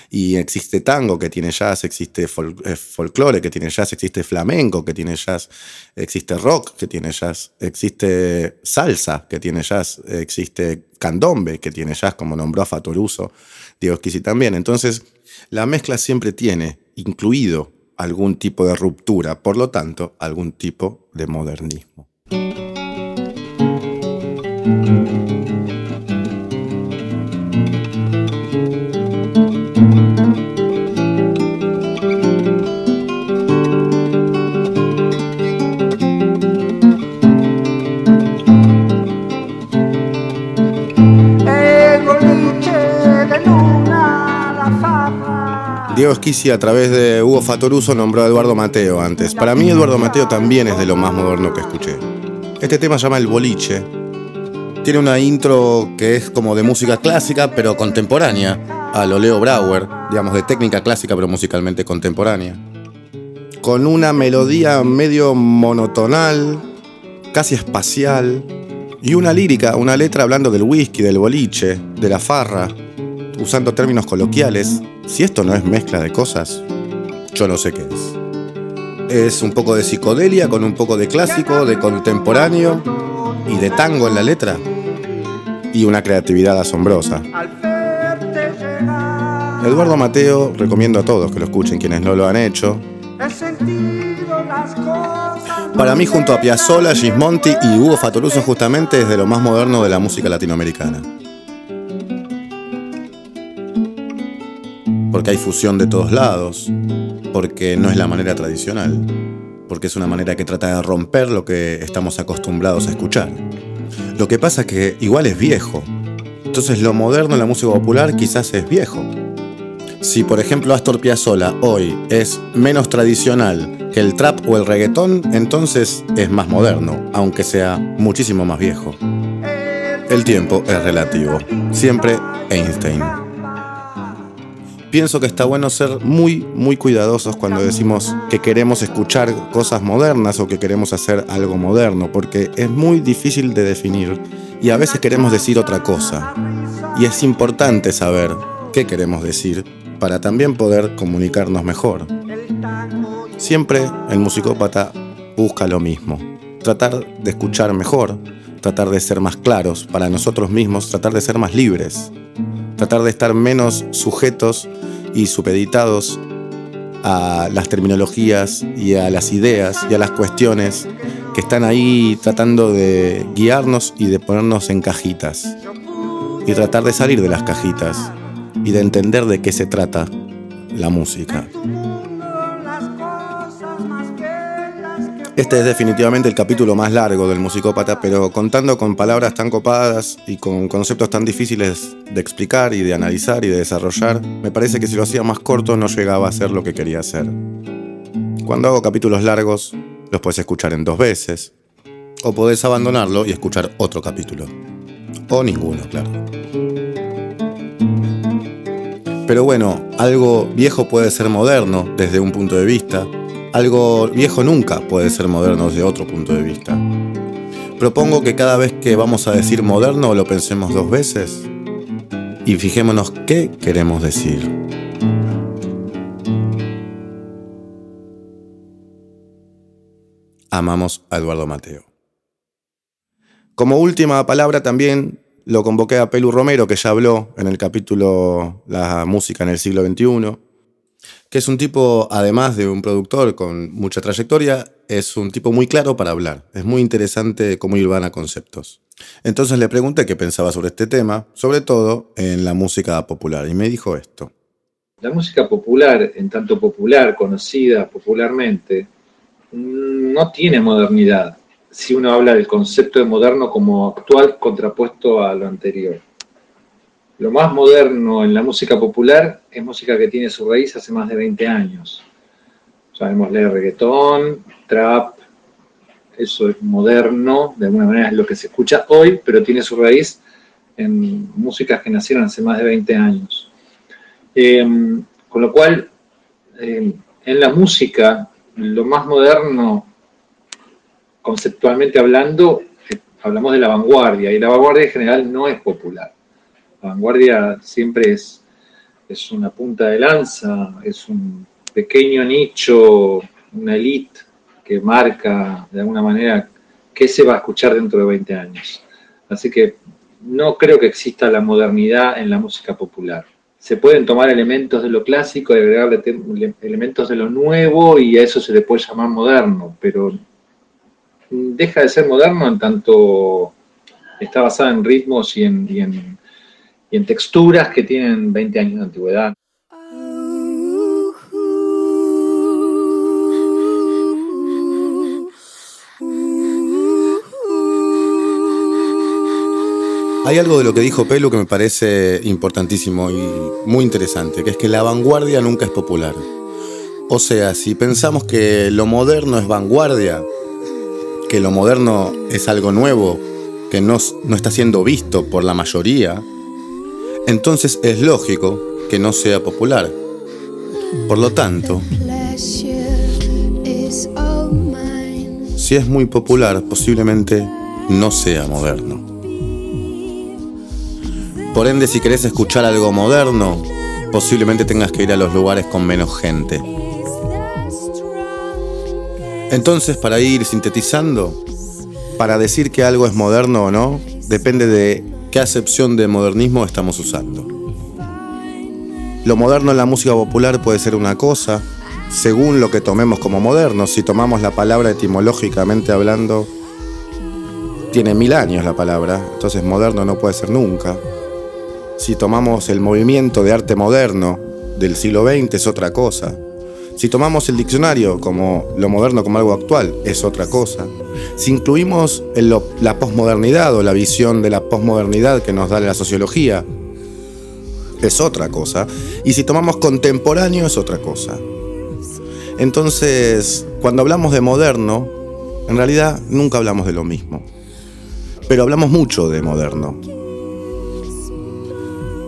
Y existe tango que tiene jazz, existe eh, folclore que tiene jazz, existe flamenco que tiene jazz, existe rock que tiene jazz, existe salsa que tiene jazz, existe candombe que tiene jazz, como nombró a Fatoruso, Diego Esquisi también. Entonces, la mezcla siempre tiene incluido algún tipo de ruptura, por lo tanto, algún tipo de modernismo. Leo Schisi a través de Hugo Fatoruso nombró a Eduardo Mateo antes. Para mí Eduardo Mateo también es de lo más moderno que escuché. Este tema se llama El Boliche. Tiene una intro que es como de música clásica pero contemporánea, a lo Leo Brauer, digamos de técnica clásica pero musicalmente contemporánea. Con una melodía medio monotonal, casi espacial, y una lírica, una letra hablando del whisky, del boliche, de la farra, usando términos coloquiales, si esto no es mezcla de cosas, yo no sé qué es. Es un poco de psicodelia con un poco de clásico, de contemporáneo y de tango en la letra. Y una creatividad asombrosa. Eduardo Mateo, recomiendo a todos que lo escuchen quienes no lo han hecho. Para mí, junto a Piazzolla, Gismonti y Hugo Fatoruso, justamente es de lo más moderno de la música latinoamericana. Porque hay fusión de todos lados, porque no es la manera tradicional, porque es una manera que trata de romper lo que estamos acostumbrados a escuchar. Lo que pasa es que igual es viejo, entonces lo moderno en la música popular quizás es viejo. Si por ejemplo Astor Piazzolla hoy es menos tradicional que el trap o el reggaetón, entonces es más moderno, aunque sea muchísimo más viejo. El tiempo es relativo, siempre Einstein pienso que está bueno ser muy, muy cuidadosos cuando decimos que queremos escuchar cosas modernas o que queremos hacer algo moderno, porque es muy difícil de definir y a veces queremos decir otra cosa. Y es importante saber qué queremos decir para también poder comunicarnos mejor. Siempre el musicópata busca lo mismo, tratar de escuchar mejor, tratar de ser más claros para nosotros mismos, tratar de ser más libres tratar de estar menos sujetos y supeditados a las terminologías y a las ideas y a las cuestiones que están ahí tratando de guiarnos y de ponernos en cajitas. Y tratar de salir de las cajitas y de entender de qué se trata la música. Este es definitivamente el capítulo más largo del musicópata, pero contando con palabras tan copadas y con conceptos tan difíciles de explicar y de analizar y de desarrollar, me parece que si lo hacía más corto no llegaba a ser lo que quería hacer. Cuando hago capítulos largos, los puedes escuchar en dos veces, o podés abandonarlo y escuchar otro capítulo. O ninguno, claro. Pero bueno, algo viejo puede ser moderno desde un punto de vista, algo viejo nunca puede ser moderno desde otro punto de vista. Propongo que cada vez que vamos a decir moderno lo pensemos dos veces y fijémonos qué queremos decir. Amamos a Eduardo Mateo. Como última palabra también lo convoqué a Pelu Romero, que ya habló en el capítulo La música en el siglo XXI que es un tipo, además de un productor con mucha trayectoria, es un tipo muy claro para hablar. Es muy interesante cómo a conceptos. Entonces le pregunté qué pensaba sobre este tema, sobre todo en la música popular, y me dijo esto. La música popular, en tanto popular, conocida popularmente, no tiene modernidad si uno habla del concepto de moderno como actual contrapuesto a lo anterior. Lo más moderno en la música popular es música que tiene su raíz hace más de 20 años. Sabemos leer reggaetón, trap, eso es moderno, de alguna manera es lo que se escucha hoy, pero tiene su raíz en músicas que nacieron hace más de 20 años. Em, con lo cual, em, en la música, lo más moderno, conceptualmente hablando, eh, hablamos de la vanguardia, y la vanguardia en general no es popular vanguardia siempre es, es una punta de lanza, es un pequeño nicho, una elite que marca de alguna manera qué se va a escuchar dentro de 20 años. Así que no creo que exista la modernidad en la música popular. Se pueden tomar elementos de lo clásico y agregar elementos de lo nuevo y a eso se le puede llamar moderno, pero deja de ser moderno en tanto está basada en ritmos y en y en texturas que tienen 20 años de antigüedad. Hay algo de lo que dijo Pelu que me parece importantísimo y muy interesante, que es que la vanguardia nunca es popular. O sea, si pensamos que lo moderno es vanguardia, que lo moderno es algo nuevo, que no, no está siendo visto por la mayoría, entonces es lógico que no sea popular. Por lo tanto, si es muy popular, posiblemente no sea moderno. Por ende, si querés escuchar algo moderno, posiblemente tengas que ir a los lugares con menos gente. Entonces, para ir sintetizando, para decir que algo es moderno o no, depende de qué acepción de modernismo estamos usando. Lo moderno en la música popular puede ser una cosa, según lo que tomemos como moderno. Si tomamos la palabra etimológicamente hablando, tiene mil años la palabra, entonces moderno no puede ser nunca. Si tomamos el movimiento de arte moderno del siglo XX es otra cosa. Si tomamos el diccionario como lo moderno como algo actual es otra cosa. Si incluimos la posmodernidad o la visión de la posmodernidad que nos da la sociología es otra cosa. Y si tomamos contemporáneo es otra cosa. Entonces, cuando hablamos de moderno, en realidad nunca hablamos de lo mismo pero hablamos mucho de moderno.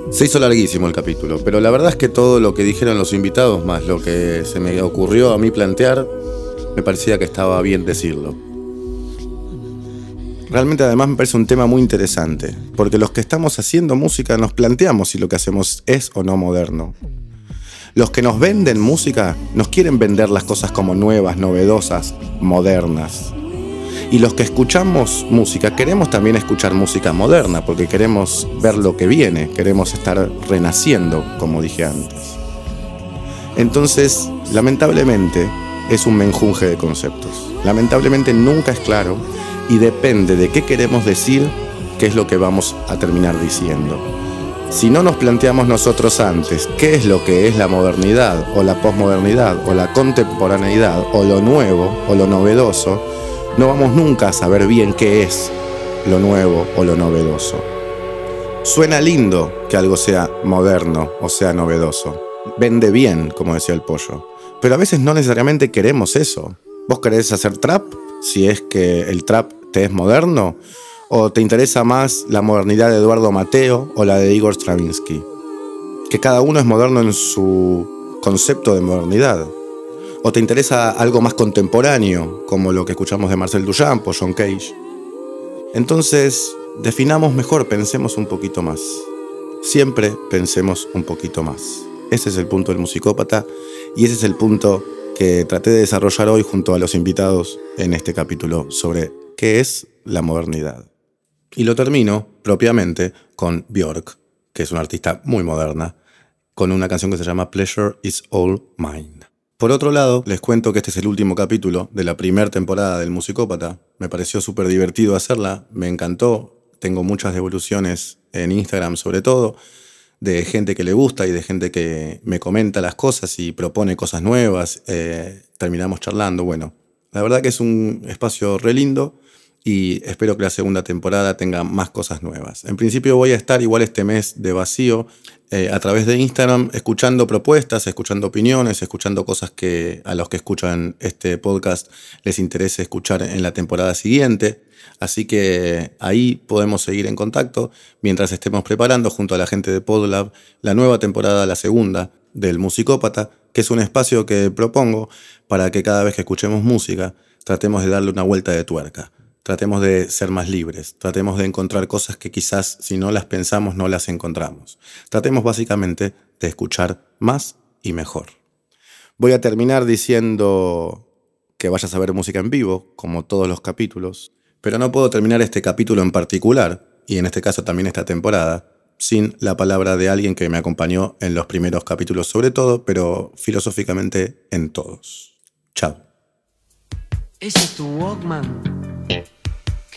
Se hizo larguísimo el capítulo, pero la verdad es que todo lo que dijeron los invitados, más lo que se me ocurrió a mí plantear, me parecía que estaba bien decirlo. Realmente además me parece un tema muy interesante, porque los que estamos haciendo música nos planteamos si lo que hacemos es o no moderno. Los que nos venden música nos quieren vender las cosas como nuevas, novedosas, modernas. Y los que escuchamos música, queremos también escuchar música moderna, porque queremos ver lo que viene, queremos estar renaciendo, como dije antes. Entonces, lamentablemente, es un menjunje de conceptos. Lamentablemente nunca es claro y depende de qué queremos decir, qué es lo que vamos a terminar diciendo. Si no nos planteamos nosotros antes qué es lo que es la modernidad o la posmodernidad o la contemporaneidad o lo nuevo o lo novedoso, no vamos nunca a saber bien qué es lo nuevo o lo novedoso. Suena lindo que algo sea moderno o sea novedoso. Vende bien, como decía el pollo. Pero a veces no necesariamente queremos eso. ¿Vos querés hacer trap? Si es que el trap te es moderno. ¿O te interesa más la modernidad de Eduardo Mateo o la de Igor Stravinsky? Que cada uno es moderno en su concepto de modernidad. ¿O te interesa algo más contemporáneo, como lo que escuchamos de Marcel Duchamp o John Cage? Entonces, definamos mejor, pensemos un poquito más. Siempre pensemos un poquito más. Ese es el punto del musicópata y ese es el punto que traté de desarrollar hoy junto a los invitados en este capítulo sobre qué es la modernidad. Y lo termino propiamente con Björk, que es una artista muy moderna, con una canción que se llama Pleasure is All Mine. Por otro lado, les cuento que este es el último capítulo de la primera temporada del Musicópata. Me pareció súper divertido hacerla, me encantó. Tengo muchas devoluciones en Instagram sobre todo, de gente que le gusta y de gente que me comenta las cosas y propone cosas nuevas. Eh, terminamos charlando. Bueno, la verdad que es un espacio re lindo y espero que la segunda temporada tenga más cosas nuevas. En principio voy a estar igual este mes de vacío eh, a través de Instagram escuchando propuestas, escuchando opiniones, escuchando cosas que a los que escuchan este podcast les interese escuchar en la temporada siguiente. Así que ahí podemos seguir en contacto mientras estemos preparando junto a la gente de Podlab la nueva temporada, la segunda del Musicópata, que es un espacio que propongo para que cada vez que escuchemos música tratemos de darle una vuelta de tuerca tratemos de ser más libres, tratemos de encontrar cosas que quizás si no las pensamos no las encontramos. Tratemos básicamente de escuchar más y mejor. Voy a terminar diciendo que vayas a ver música en vivo, como todos los capítulos, pero no puedo terminar este capítulo en particular, y en este caso también esta temporada, sin la palabra de alguien que me acompañó en los primeros capítulos sobre todo, pero filosóficamente en todos. Chao.